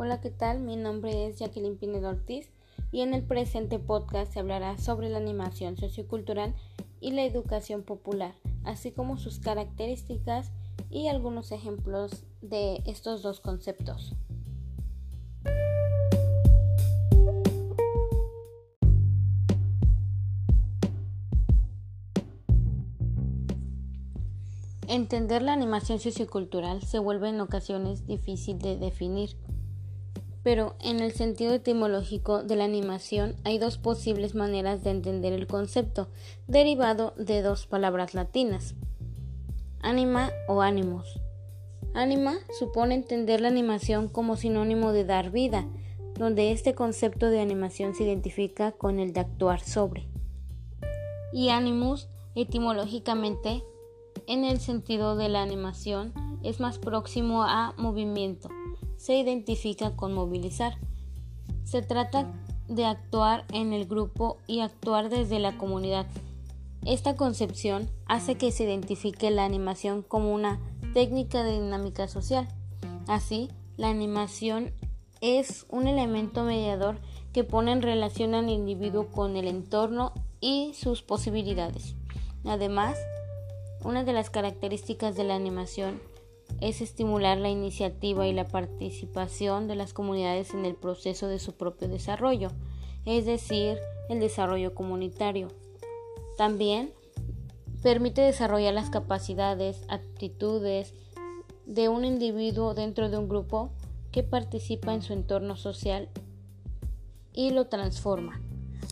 Hola, ¿qué tal? Mi nombre es Jacqueline Pinedo Ortiz y en el presente podcast se hablará sobre la animación sociocultural y la educación popular, así como sus características y algunos ejemplos de estos dos conceptos. Entender la animación sociocultural se vuelve en ocasiones difícil de definir, pero en el sentido etimológico de la animación hay dos posibles maneras de entender el concepto, derivado de dos palabras latinas, anima o ánimos. Anima supone entender la animación como sinónimo de dar vida, donde este concepto de animación se identifica con el de actuar sobre. Y animus, etimológicamente, en el sentido de la animación, es más próximo a movimiento. Se identifica con movilizar. Se trata de actuar en el grupo y actuar desde la comunidad. Esta concepción hace que se identifique la animación como una técnica de dinámica social. Así, la animación es un elemento mediador que pone en relación al individuo con el entorno y sus posibilidades. Además, una de las características de la animación es estimular la iniciativa y la participación de las comunidades en el proceso de su propio desarrollo, es decir, el desarrollo comunitario. También permite desarrollar las capacidades, aptitudes de un individuo dentro de un grupo que participa en su entorno social y lo transforma,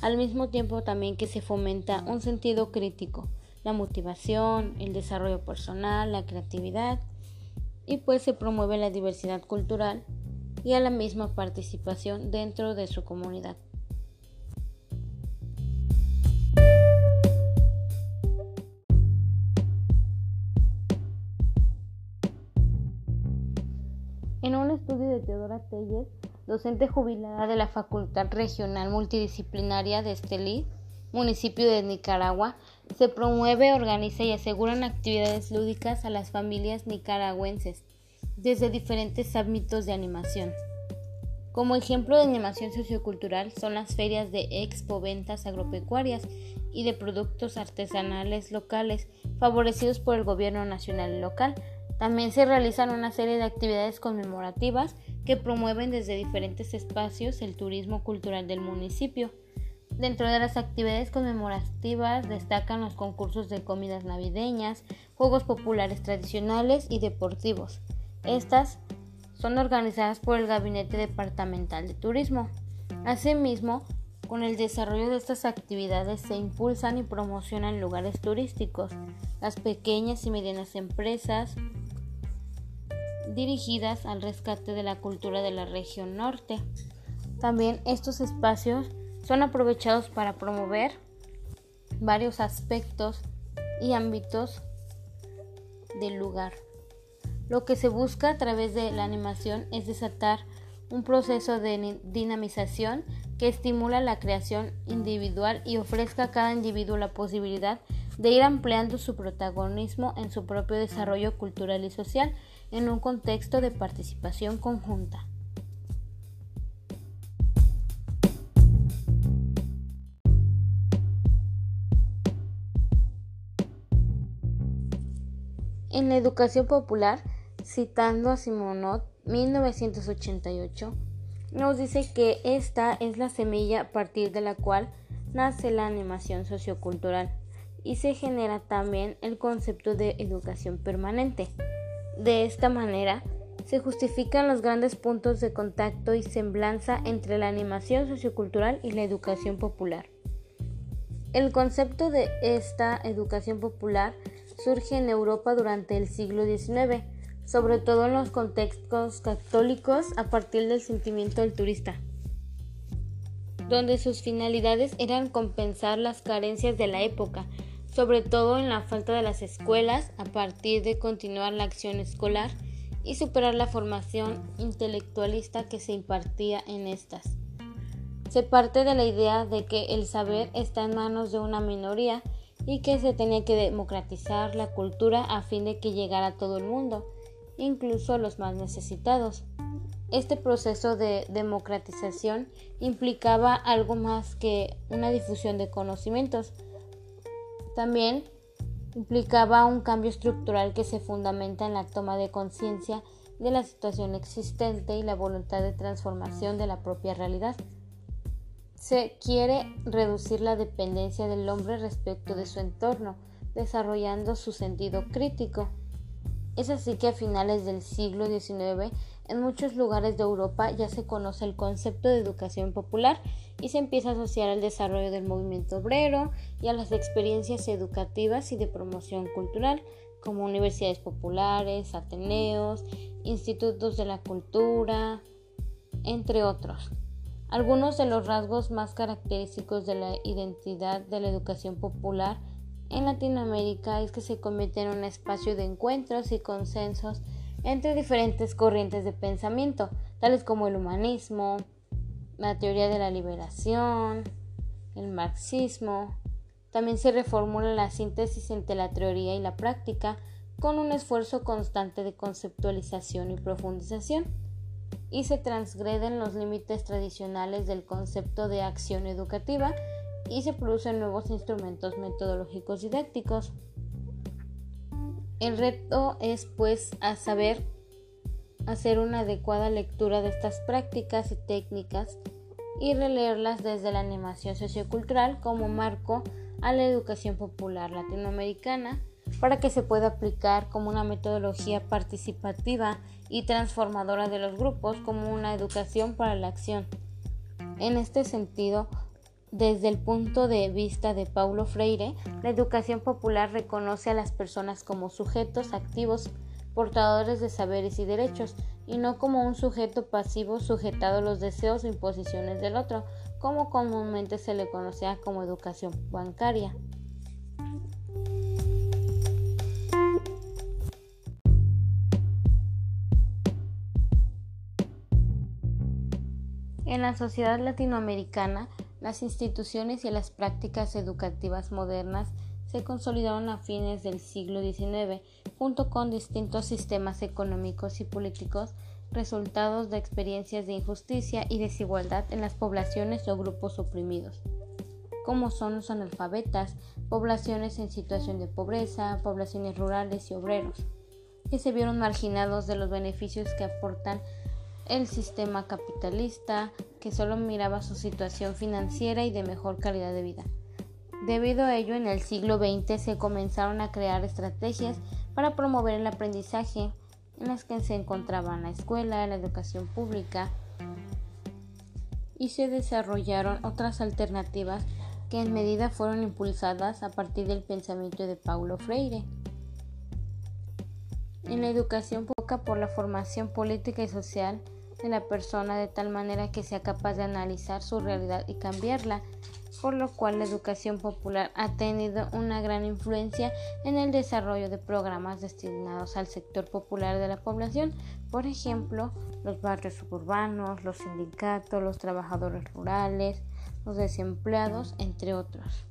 al mismo tiempo también que se fomenta un sentido crítico la motivación, el desarrollo personal, la creatividad y pues se promueve la diversidad cultural y a la misma participación dentro de su comunidad. En un estudio de Teodora Telles, docente jubilada de la Facultad Regional Multidisciplinaria de Estelí, municipio de Nicaragua, se promueve, organiza y aseguran actividades lúdicas a las familias nicaragüenses desde diferentes ámbitos de animación. Como ejemplo de animación sociocultural son las ferias de expo ventas agropecuarias y de productos artesanales locales favorecidos por el gobierno nacional y local. También se realizan una serie de actividades conmemorativas que promueven desde diferentes espacios el turismo cultural del municipio. Dentro de las actividades conmemorativas destacan los concursos de comidas navideñas, juegos populares tradicionales y deportivos. Estas son organizadas por el Gabinete Departamental de Turismo. Asimismo, con el desarrollo de estas actividades se impulsan y promocionan lugares turísticos, las pequeñas y medianas empresas dirigidas al rescate de la cultura de la región norte. También estos espacios son aprovechados para promover varios aspectos y ámbitos del lugar. Lo que se busca a través de la animación es desatar un proceso de dinamización que estimula la creación individual y ofrezca a cada individuo la posibilidad de ir ampliando su protagonismo en su propio desarrollo cultural y social en un contexto de participación conjunta. En la educación popular, citando a Simonot 1988, nos dice que esta es la semilla a partir de la cual nace la animación sociocultural y se genera también el concepto de educación permanente. De esta manera, se justifican los grandes puntos de contacto y semblanza entre la animación sociocultural y la educación popular. El concepto de esta educación popular surge en Europa durante el siglo XIX, sobre todo en los contextos católicos a partir del sentimiento del turista, donde sus finalidades eran compensar las carencias de la época, sobre todo en la falta de las escuelas a partir de continuar la acción escolar y superar la formación intelectualista que se impartía en estas. Se parte de la idea de que el saber está en manos de una minoría y que se tenía que democratizar la cultura a fin de que llegara a todo el mundo incluso los más necesitados. Este proceso de democratización implicaba algo más que una difusión de conocimientos. También implicaba un cambio estructural que se fundamenta en la toma de conciencia de la situación existente y la voluntad de transformación de la propia realidad. Se quiere reducir la dependencia del hombre respecto de su entorno, desarrollando su sentido crítico. Es así que a finales del siglo XIX en muchos lugares de Europa ya se conoce el concepto de educación popular y se empieza a asociar al desarrollo del movimiento obrero y a las experiencias educativas y de promoción cultural, como universidades populares, ateneos, institutos de la cultura, entre otros. Algunos de los rasgos más característicos de la identidad de la educación popular en Latinoamérica es que se convierte en un espacio de encuentros y consensos entre diferentes corrientes de pensamiento, tales como el humanismo, la teoría de la liberación, el marxismo. También se reformula la síntesis entre la teoría y la práctica con un esfuerzo constante de conceptualización y profundización, y se transgreden los límites tradicionales del concepto de acción educativa y se producen nuevos instrumentos metodológicos didácticos. El reto es pues a saber hacer una adecuada lectura de estas prácticas y técnicas y releerlas desde la animación sociocultural como marco a la educación popular latinoamericana para que se pueda aplicar como una metodología participativa y transformadora de los grupos como una educación para la acción. En este sentido, desde el punto de vista de Paulo Freire, la educación popular reconoce a las personas como sujetos activos, portadores de saberes y derechos, y no como un sujeto pasivo sujetado a los deseos o imposiciones del otro, como comúnmente se le conocía como educación bancaria. En la sociedad latinoamericana, las instituciones y las prácticas educativas modernas se consolidaron a fines del siglo XIX, junto con distintos sistemas económicos y políticos, resultados de experiencias de injusticia y desigualdad en las poblaciones o grupos oprimidos, como son los analfabetas, poblaciones en situación de pobreza, poblaciones rurales y obreros, que se vieron marginados de los beneficios que aportan el sistema capitalista que solo miraba su situación financiera y de mejor calidad de vida. Debido a ello, en el siglo XX se comenzaron a crear estrategias para promover el aprendizaje en las que se encontraban la escuela, la educación pública y se desarrollaron otras alternativas que en medida fueron impulsadas a partir del pensamiento de Paulo Freire. En la educación poca por la formación política y social de la persona de tal manera que sea capaz de analizar su realidad y cambiarla, por lo cual la educación popular ha tenido una gran influencia en el desarrollo de programas destinados al sector popular de la población, por ejemplo, los barrios suburbanos, los sindicatos, los trabajadores rurales, los desempleados, entre otros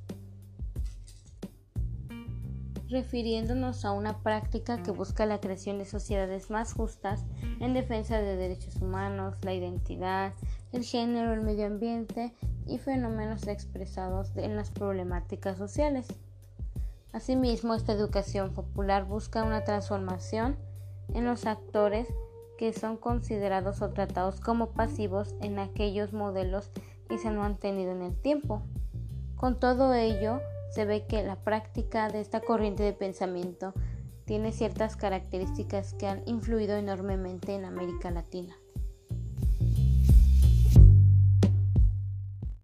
refiriéndonos a una práctica que busca la creación de sociedades más justas en defensa de derechos humanos, la identidad, el género, el medio ambiente y fenómenos expresados en las problemáticas sociales. Asimismo, esta educación popular busca una transformación en los actores que son considerados o tratados como pasivos en aquellos modelos que se han mantenido en el tiempo. Con todo ello, se ve que la práctica de esta corriente de pensamiento tiene ciertas características que han influido enormemente en América Latina.